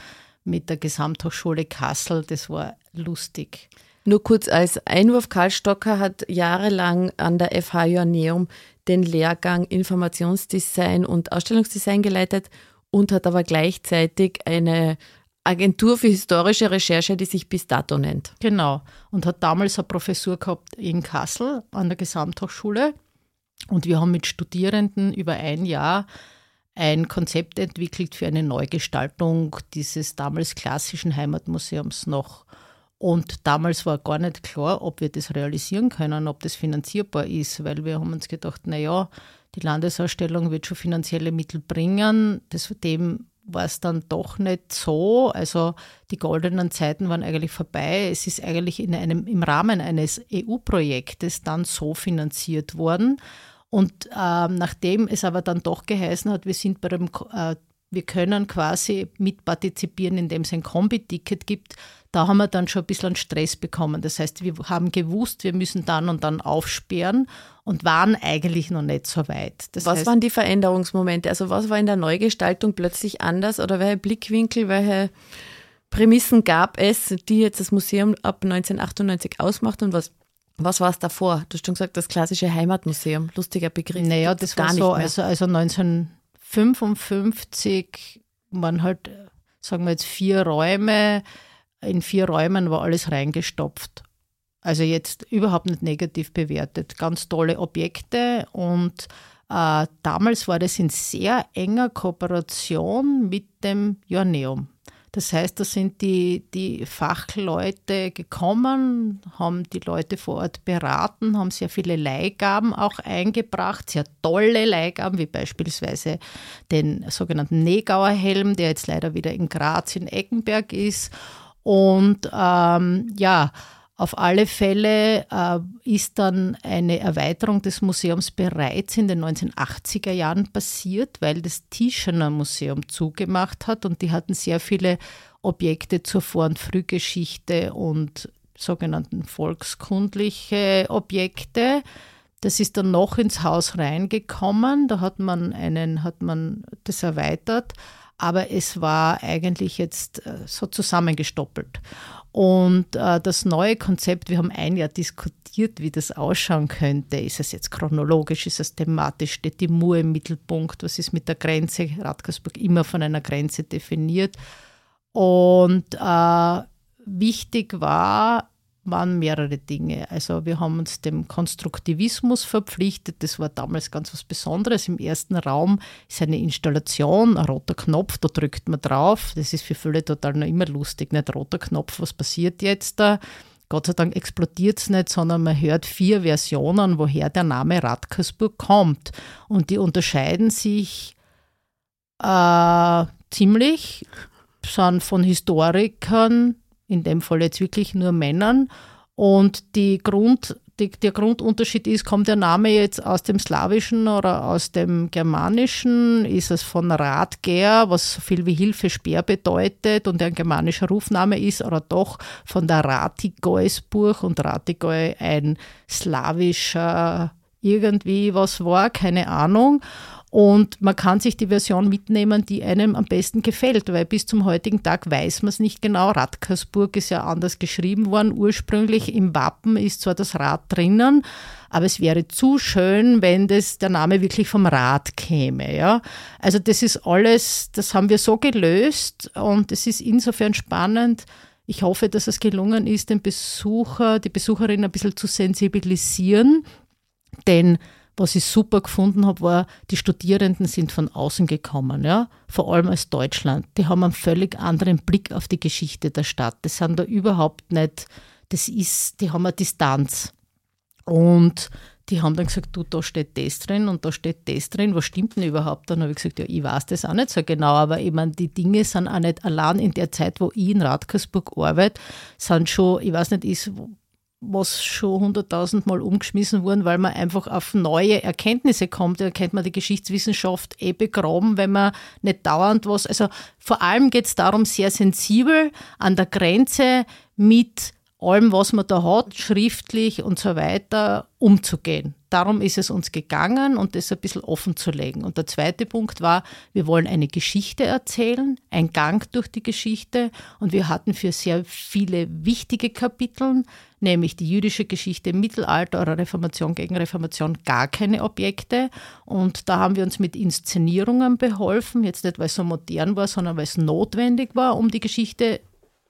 [SPEAKER 2] mit der Gesamthochschule Kassel. Das war lustig.
[SPEAKER 1] Nur kurz als Einwurf, Karl Stocker hat jahrelang an der FH Joanneum den Lehrgang Informationsdesign und Ausstellungsdesign geleitet und hat aber gleichzeitig eine Agentur für historische Recherche, die sich bis dato nennt.
[SPEAKER 2] Genau. Und hat damals eine Professur gehabt in Kassel an der Gesamthochschule. Und wir haben mit Studierenden über ein Jahr ein Konzept entwickelt für eine Neugestaltung dieses damals klassischen Heimatmuseums noch. Und damals war gar nicht klar, ob wir das realisieren können, ob das finanzierbar ist, weil wir haben uns gedacht, naja, die Landesausstellung wird schon finanzielle Mittel bringen. Das, dem war es dann doch nicht so. Also die goldenen Zeiten waren eigentlich vorbei. Es ist eigentlich in einem, im Rahmen eines EU-Projektes dann so finanziert worden. Und ähm, nachdem es aber dann doch geheißen hat, wir sind bei dem, äh, wir können quasi mitpartizipieren, indem es ein Kombi-Ticket gibt, da haben wir dann schon ein bisschen Stress bekommen. Das heißt, wir haben gewusst, wir müssen dann und dann aufsperren und waren eigentlich noch nicht so weit.
[SPEAKER 1] Das was heißt, waren die Veränderungsmomente? Also was war in der Neugestaltung plötzlich anders oder welche Blickwinkel, welche Prämissen gab es, die jetzt das Museum ab 1998 ausmacht und was was war es davor? Du hast schon gesagt, das klassische Heimatmuseum. Lustiger Begriff.
[SPEAKER 2] Naja, das war so, also, also 1955 waren halt, sagen wir jetzt, vier Räume. In vier Räumen war alles reingestopft. Also jetzt überhaupt nicht negativ bewertet. Ganz tolle Objekte und äh, damals war das in sehr enger Kooperation mit dem Joanneum. Das heißt, da sind die, die Fachleute gekommen, haben die Leute vor Ort beraten, haben sehr viele Leihgaben auch eingebracht, sehr tolle Leihgaben, wie beispielsweise den sogenannten Negauer Helm, der jetzt leider wieder in Graz in Eckenberg ist. Und ähm, ja, auf alle Fälle äh, ist dann eine Erweiterung des Museums bereits in den 1980er Jahren passiert, weil das Tischener Museum zugemacht hat und die hatten sehr viele Objekte zur Vor- und Frühgeschichte und sogenannten volkskundliche Objekte. Das ist dann noch ins Haus reingekommen. Da hat man einen, hat man das erweitert, aber es war eigentlich jetzt äh, so zusammengestoppelt. Und äh, das neue Konzept, wir haben ein Jahr diskutiert, wie das ausschauen könnte. Ist es jetzt chronologisch, ist es thematisch, steht die Mur im Mittelpunkt, was ist mit der Grenze? Radkersburg immer von einer Grenze definiert. Und äh, wichtig war, waren mehrere Dinge. Also wir haben uns dem Konstruktivismus verpflichtet. Das war damals ganz was Besonderes. Im ersten Raum ist eine Installation, ein roter Knopf, da drückt man drauf. Das ist für viele total noch immer lustig. Nicht roter Knopf, was passiert jetzt da? Gott sei Dank explodiert es nicht, sondern man hört vier Versionen, woher der Name Radkersburg kommt. Und die unterscheiden sich äh, ziemlich, sind von Historikern in dem Fall jetzt wirklich nur Männern. Und die Grund, die, der Grundunterschied ist, kommt der Name jetzt aus dem Slawischen oder aus dem Germanischen? Ist es von Radger, was so viel wie Hilfe, Speer bedeutet und ein germanischer Rufname ist, oder doch von der Ratigoisburg und Ratigoi ein slawischer irgendwie was war, keine Ahnung. Und man kann sich die Version mitnehmen, die einem am besten gefällt, weil bis zum heutigen Tag weiß man es nicht genau. Radkersburg ist ja anders geschrieben worden. Ursprünglich im Wappen ist zwar das Rad drinnen, aber es wäre zu schön, wenn das der Name wirklich vom Rad käme. Ja? Also das ist alles, das haben wir so gelöst und es ist insofern spannend. Ich hoffe, dass es gelungen ist, den Besucher, die Besucherin ein bisschen zu sensibilisieren, denn was ich super gefunden habe, war, die Studierenden sind von außen gekommen, ja, vor allem aus Deutschland. Die haben einen völlig anderen Blick auf die Geschichte der Stadt. Das sind da überhaupt nicht, das ist, die haben eine Distanz. Und die haben dann gesagt, du, da steht das drin und da steht das drin, was stimmt denn überhaupt? Dann habe ich gesagt, ja, ich weiß das auch nicht so genau, aber ich meine, die Dinge sind auch nicht allein in der Zeit, wo ich in Radkersburg arbeite, sind schon, ich weiß nicht, ist was schon hunderttausend Mal umgeschmissen worden, weil man einfach auf neue Erkenntnisse kommt. Da kennt man die Geschichtswissenschaft eh begraben, wenn man nicht dauernd was. Also vor allem geht es darum, sehr sensibel an der Grenze mit allem, was man da hat, schriftlich und so weiter, umzugehen. Darum ist es uns gegangen und das ein bisschen offen zu legen. Und der zweite Punkt war, wir wollen eine Geschichte erzählen, ein Gang durch die Geschichte. Und wir hatten für sehr viele wichtige Kapitel, nämlich die jüdische Geschichte im Mittelalter oder Reformation gegen Reformation, gar keine Objekte. Und da haben wir uns mit Inszenierungen beholfen, jetzt nicht weil es so modern war, sondern weil es notwendig war, um die Geschichte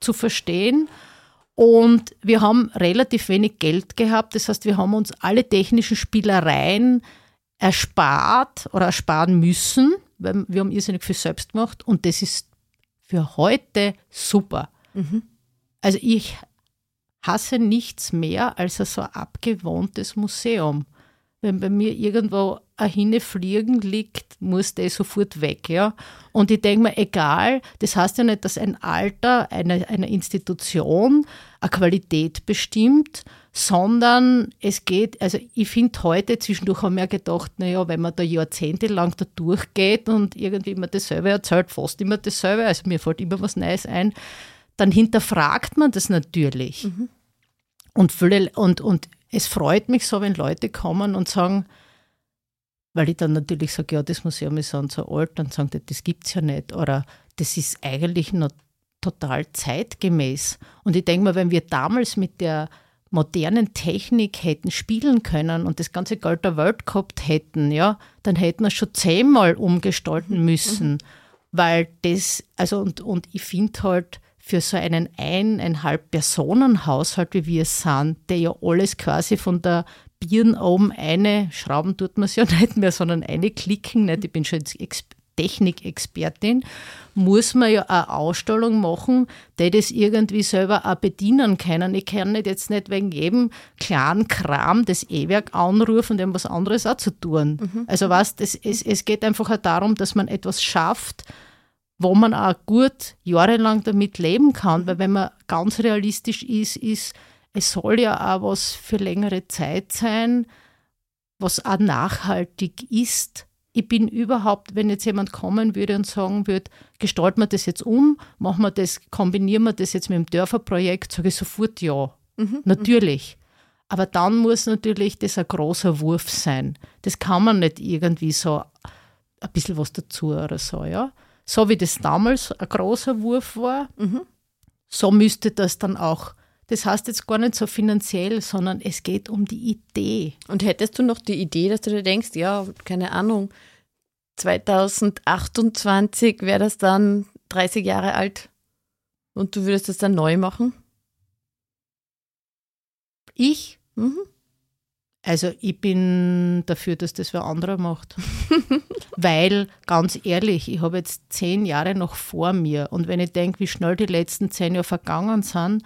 [SPEAKER 2] zu verstehen. Und wir haben relativ wenig Geld gehabt. Das heißt, wir haben uns alle technischen Spielereien erspart oder ersparen müssen. weil wir haben irrsinnig viel selbst gemacht und das ist für heute super. Mhm. Also ich hasse nichts mehr als so ein abgewohntes Museum. Wenn bei mir irgendwo ein Hinnefliegen liegt, muss der sofort weg. Ja? Und ich denke mir, egal, das heißt ja nicht, dass ein Alter einer eine Institution eine Qualität bestimmt, sondern es geht, also ich finde heute, zwischendurch haben wir gedacht, naja, wenn man da jahrzehntelang da durchgeht und irgendwie immer dasselbe erzählt, fast immer dasselbe, also mir fällt immer was Neues ein, dann hinterfragt man das natürlich. Mhm. Und, viele, und, und es freut mich so, wenn Leute kommen und sagen, weil ich dann natürlich sage, ja, das Museum ist so und so alt, dann sagen die, das gibt es ja nicht. Oder das ist eigentlich noch total zeitgemäß. Und ich denke mal, wenn wir damals mit der modernen Technik hätten spielen können und das ganze Geld der Welt gehabt hätten, ja, dann hätten wir schon zehnmal umgestalten mhm. müssen. Mhm. Weil das, also und, und ich finde halt, für so einen eineinhalb Personen Haushalt, wie wir es sind, der ja alles quasi von der Birn oben eine, schrauben tut man es ja nicht mehr, sondern eine klicken, nicht? ich bin schon Technikexpertin, muss man ja eine Ausstellung machen, die das irgendwie selber auch bedienen können. Ich kann nicht jetzt nicht wegen jedem kleinen Kram das E-Werk anrufen, dem was anderes auch zu tun. Mhm. Also was, es, es geht einfach auch darum, dass man etwas schafft, wo man auch gut jahrelang damit leben kann, weil wenn man ganz realistisch ist, ist, es soll ja auch was für längere Zeit sein, was auch nachhaltig ist. Ich bin überhaupt, wenn jetzt jemand kommen würde und sagen würde, gestalten wir das jetzt um, machen wir das, kombinieren wir das jetzt mit dem Dörferprojekt, sage ich sofort ja. Mhm. Natürlich. Aber dann muss natürlich das ein großer Wurf sein. Das kann man nicht irgendwie so ein bisschen was dazu oder so, ja so wie das damals ein großer Wurf war, mhm. so müsste das dann auch. Das heißt jetzt gar nicht so finanziell, sondern es geht um die Idee.
[SPEAKER 1] Und hättest du noch die Idee, dass du dir denkst, ja, keine Ahnung, 2028 wäre das dann 30 Jahre alt und du würdest das dann neu machen?
[SPEAKER 2] Ich? Mhm. Also ich bin dafür, dass das wer anderer macht. Weil, ganz ehrlich, ich habe jetzt zehn Jahre noch vor mir und wenn ich denke, wie schnell die letzten zehn Jahre vergangen sind,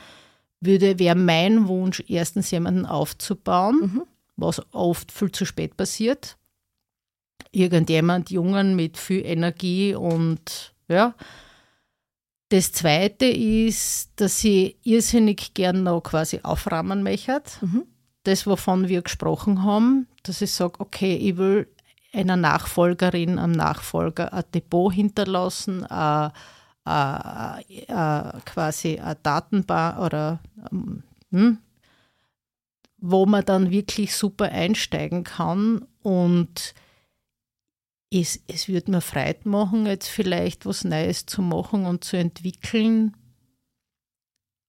[SPEAKER 2] würde, wäre mein Wunsch, erstens jemanden aufzubauen, mhm. was oft viel zu spät passiert. Irgendjemand Jungen mit viel Energie und ja. Das zweite ist, dass ich irrsinnig gern noch quasi aufrahmen möchte. Mhm das, wovon wir gesprochen haben, dass ich sage, okay, ich will einer Nachfolgerin, einem Nachfolger ein Depot hinterlassen, äh, äh, äh, quasi eine Datenbank oder ähm, hm, wo man dann wirklich super einsteigen kann und es, es würde mir Freude machen, jetzt vielleicht was Neues zu machen und zu entwickeln.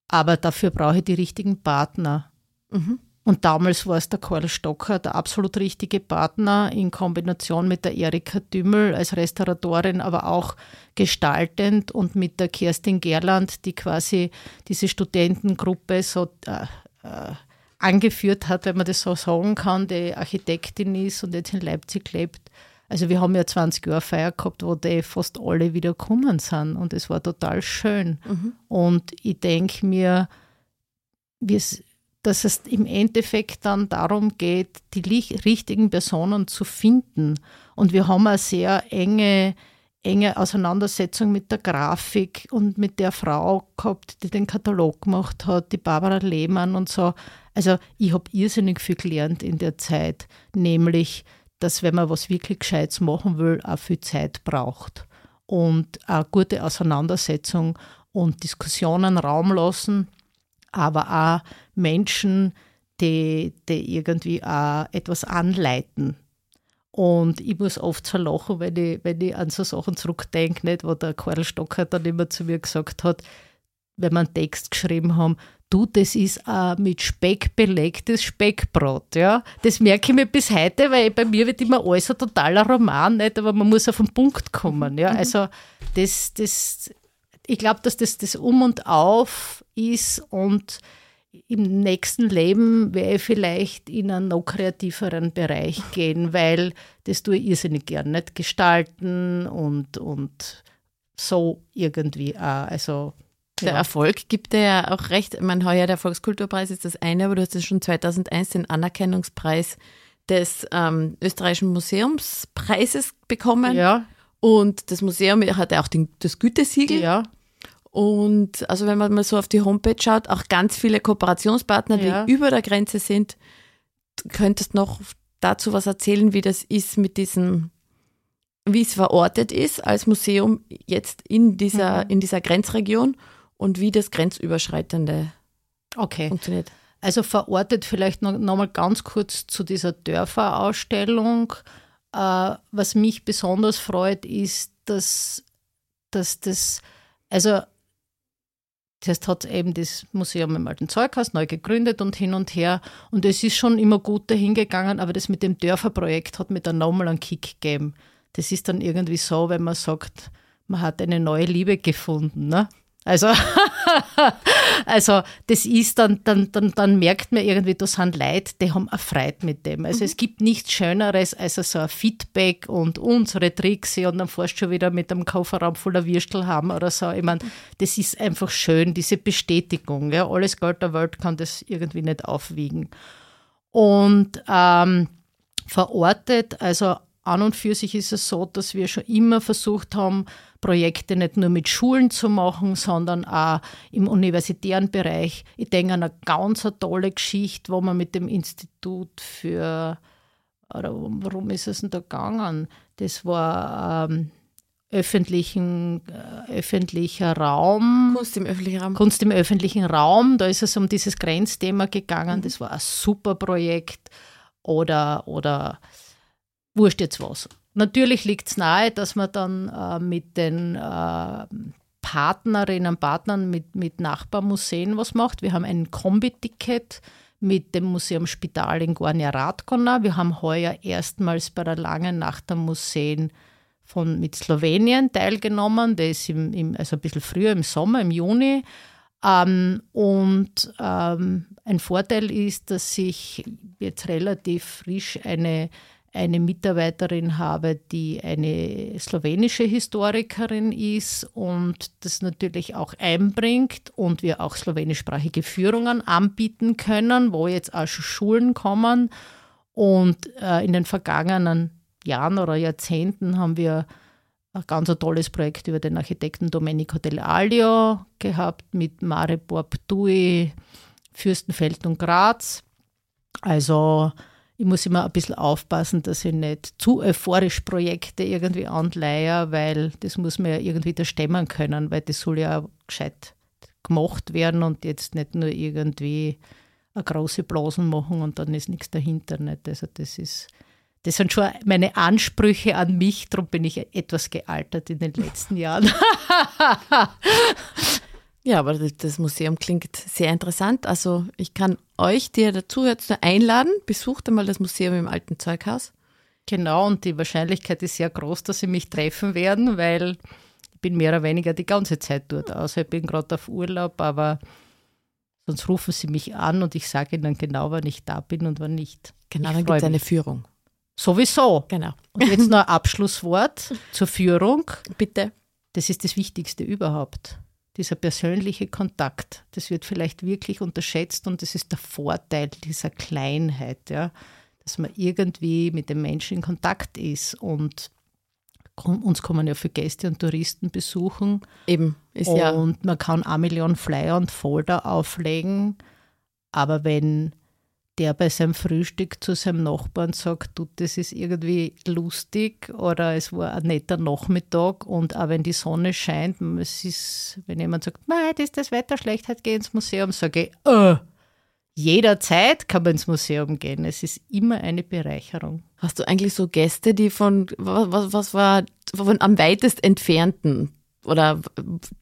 [SPEAKER 2] Aber dafür brauche ich die richtigen Partner. Mhm. Und damals war es der Karl Stocker, der absolut richtige Partner in Kombination mit der Erika Dümmel als Restauratorin, aber auch gestaltend und mit der Kerstin Gerland, die quasi diese Studentengruppe so äh, äh, angeführt hat, wenn man das so sagen kann, die Architektin ist und jetzt in Leipzig lebt. Also wir haben ja 20 Jahre Feier gehabt, wo die fast alle wieder gekommen sind und es war total schön. Mhm. Und ich denke mir, wir dass es im Endeffekt dann darum geht, die richtigen Personen zu finden. Und wir haben eine sehr enge, enge Auseinandersetzung mit der Grafik und mit der Frau gehabt, die den Katalog gemacht hat, die Barbara Lehmann und so. Also ich habe irrsinnig viel gelernt in der Zeit, nämlich, dass wenn man was wirklich Gescheites machen will, auch viel Zeit braucht und eine gute Auseinandersetzung und Diskussionen Raum lassen aber auch Menschen, die, die irgendwie auch etwas anleiten. Und ich muss oft so lachen, wenn ich, wenn ich an so Sachen zurückdenke, nicht, wo der Karl Stocker dann immer zu mir gesagt hat, wenn wir einen Text geschrieben haben, du, das ist ein mit Speck belegtes Speckbrot. Ja? Das merke ich mir bis heute, weil bei mir wird immer alles ein totaler Roman, nicht? aber man muss auf den Punkt kommen. Ja? Mhm. Also das, das, ich glaube, dass das das Um und Auf ist und im nächsten Leben werde ich vielleicht in einen noch kreativeren Bereich gehen, weil das tue ich irrsinnig gern. Nicht gestalten und, und so irgendwie auch. Also,
[SPEAKER 1] der. Erfolg gibt dir ja auch recht. Ich meine, heuer der Volkskulturpreis ist das eine, aber du hast ja schon 2001 den Anerkennungspreis des ähm, österreichischen Museumspreises bekommen.
[SPEAKER 2] Ja.
[SPEAKER 1] Und das Museum hat ja auch den, das Gütesiegel.
[SPEAKER 2] Ja.
[SPEAKER 1] Und also wenn man mal so auf die Homepage schaut, auch ganz viele Kooperationspartner,
[SPEAKER 2] Ja.
[SPEAKER 1] die über der Grenze sind. Du könntest noch dazu was erzählen, wie das ist mit diesem, wie es verortet ist als Museum jetzt in dieser,
[SPEAKER 2] Mhm.
[SPEAKER 1] in dieser Grenzregion und wie das Grenzüberschreitende
[SPEAKER 2] Okay.
[SPEAKER 1] funktioniert.
[SPEAKER 2] Also verortet vielleicht noch, noch mal ganz kurz zu dieser Dörferausstellung. Äh, was mich besonders freut, ist, dass, dass das, also zuerst hat eben das Museum im Alten Zeughaus neu gegründet und hin und her. Und es ist schon immer gut dahin gegangen, aber das mit dem Dörferprojekt hat mir dann nochmal einen Kick gegeben. Das ist dann irgendwie so, wenn man sagt, man hat eine neue Liebe gefunden. Ne? Also, also das ist dann, dann, dann, dann merkt man irgendwie, da sind Leute, die haben erfreut mit dem. Also es gibt nichts Schöneres als so ein Feedback und unsere Tricks und dann fährst du schon wieder mit einem Kofferraum voller Würstel haben oder so. Ich meine, das ist einfach schön, diese Bestätigung. Ja? Alles Geld der Welt kann das irgendwie nicht aufwiegen. Und ähm, verortet, also an und für sich ist es so, dass wir schon immer versucht haben, Projekte nicht nur mit Schulen zu machen, sondern auch im universitären Bereich. Ich denke an eine ganz eine tolle Geschichte, wo man mit dem Institut für, oder warum ist es denn da gegangen? Das war ähm, öffentlichen, äh, öffentlicher Raum.
[SPEAKER 1] Kunst im öffentlichen Raum.
[SPEAKER 2] Kunst im öffentlichen Raum, da ist es um dieses Grenzthema gegangen. Das war ein super Projekt. Oder, oder wurscht jetzt was. Natürlich liegt es nahe, dass man dann äh, mit den äh, Partnerinnen und Partnern, mit, mit Nachbarmuseen was macht. Wir haben ein Kombi-Ticket mit dem Museum Spital in Gornja Radgona. Wir haben heuer erstmals bei der langen Nacht der Museen von, mit Slowenien teilgenommen. Der ist im, im, also ein bisschen früher im Sommer, im Juni. Ähm, und ähm, ein Vorteil ist, dass ich jetzt relativ frisch eine, eine Mitarbeiterin habe, die eine slowenische Historikerin ist und das natürlich auch einbringt und wir auch slowenischsprachige Führungen anbieten können, wo jetzt auch schon Schulen kommen. Und äh, in den vergangenen Jahren oder Jahrzehnten haben wir ein ganz ein tolles Projekt über den Architekten Domenico Del Alio gehabt mit Maribor Ptui, Fürstenfeld und Graz. Also ich muss immer ein bisschen aufpassen, dass ich nicht zu euphorisch Projekte irgendwie anleihe, weil das muss man ja irgendwie da stemmen können, weil das soll ja auch gescheit gemacht werden und jetzt nicht nur irgendwie eine große Blasen machen und dann ist nichts dahinter. Nicht? Also das ist das sind schon meine Ansprüche an mich, darum bin ich etwas gealtert in den letzten Jahren.
[SPEAKER 1] Ja, aber das- Museum klingt sehr interessant. Also ich kann euch, die ihr dazu jetzt nur einladen, besucht einmal das Museum im alten Zeughaus.
[SPEAKER 2] Genau, und die Wahrscheinlichkeit ist sehr groß, dass sie mich treffen werden, weil ich bin mehr oder weniger die ganze Zeit dort. Außer ich bin gerade auf Urlaub, aber sonst rufen sie mich an und ich sage ihnen genau, wann ich da bin und wann nicht.
[SPEAKER 1] Genau,
[SPEAKER 2] Ich
[SPEAKER 1] dann gibt es eine. Führung.
[SPEAKER 2] Sowieso.
[SPEAKER 1] Genau.
[SPEAKER 2] Und jetzt noch ein Abschlusswort zur Führung.
[SPEAKER 1] Bitte.
[SPEAKER 2] Das ist das Wichtigste überhaupt. Dieser persönliche Kontakt. Das wird vielleicht wirklich unterschätzt und das ist der Vorteil dieser Kleinheit, ja. Dass man irgendwie mit dem Menschen in Kontakt ist und uns kommen ja für Gäste und Touristen besuchen
[SPEAKER 1] Eben, ist ja.
[SPEAKER 2] und man kann eine Million Flyer und Folder auflegen, aber wenn der bei seinem Frühstück zu seinem Nachbarn sagt, du, das ist irgendwie lustig oder es war ein netter Nachmittag und auch wenn die Sonne scheint, es ist, wenn jemand sagt, das ist das Wetter schlecht, heute geh ins Museum, sage ich, äh, jederzeit kann man ins Museum gehen. Es ist immer eine Bereicherung.
[SPEAKER 1] Hast du eigentlich so Gäste, die von, was, was war, von am weitest entfernten oder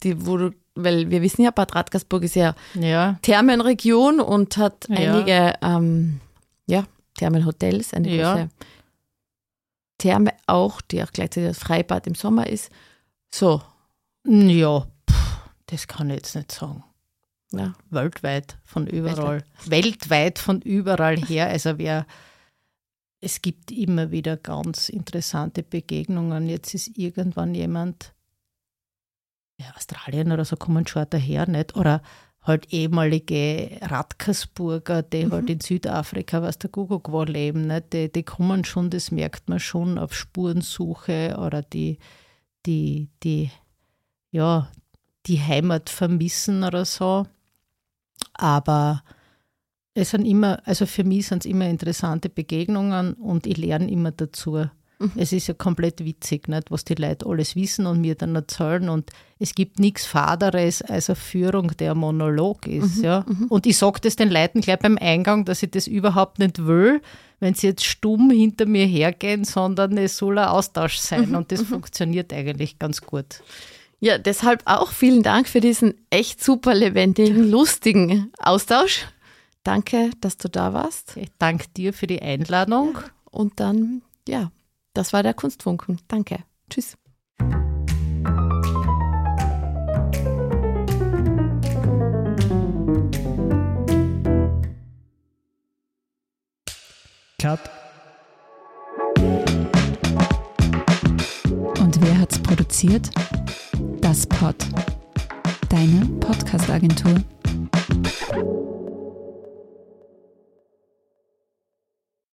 [SPEAKER 1] die, wo du, weil wir wissen ja, Bad Radkersburg ist ja
[SPEAKER 2] Ja,
[SPEAKER 1] Thermenregion und hat
[SPEAKER 2] Ja.
[SPEAKER 1] einige, ähm, ja, Thermenhotels, eine
[SPEAKER 2] Ja.
[SPEAKER 1] große Therme auch, die auch gleichzeitig das Freibad im Sommer ist. So,
[SPEAKER 2] ja, pff, das kann ich jetzt nicht sagen. Ja. Weltweit von überall. Weltweit. Weltweit von überall her. Also wer es gibt immer wieder ganz interessante Begegnungen. Jetzt ist irgendwann jemand, ja, Australien oder so kommen schon daher, nicht? Oder halt ehemalige Radkersburger, die mhm. halt in Südafrika, was der Kuckuck leben, nicht? Die, die kommen schon, das merkt man schon auf Spurensuche oder die, die, die, ja, die Heimat vermissen oder so. Aber es sind immer, also für mich sind es immer interessante Begegnungen und ich lerne immer dazu. Mhm. Es ist ja komplett witzig, nicht, was die Leute alles wissen und mir dann erzählen. Und es gibt nichts Faderes als eine Führung, der Monolog ist. Mhm. Ja. Mhm. Und ich sage das den Leuten gleich beim Eingang, dass ich das überhaupt nicht will, wenn sie jetzt stumm hinter mir hergehen, sondern es soll ein Austausch sein. Mhm. Und das mhm. funktioniert eigentlich ganz gut.
[SPEAKER 1] Ja, deshalb auch vielen Dank für diesen echt super lebendigen, lustigen Austausch. Danke, dass du da warst.
[SPEAKER 2] Ich danke dir für die Einladung.
[SPEAKER 1] Und dann, ja, das war der Kunstfunken. Danke. Tschüss.
[SPEAKER 3] Cut. Und wer hat's produziert? Das Pod. Deine Podcast-Agentur.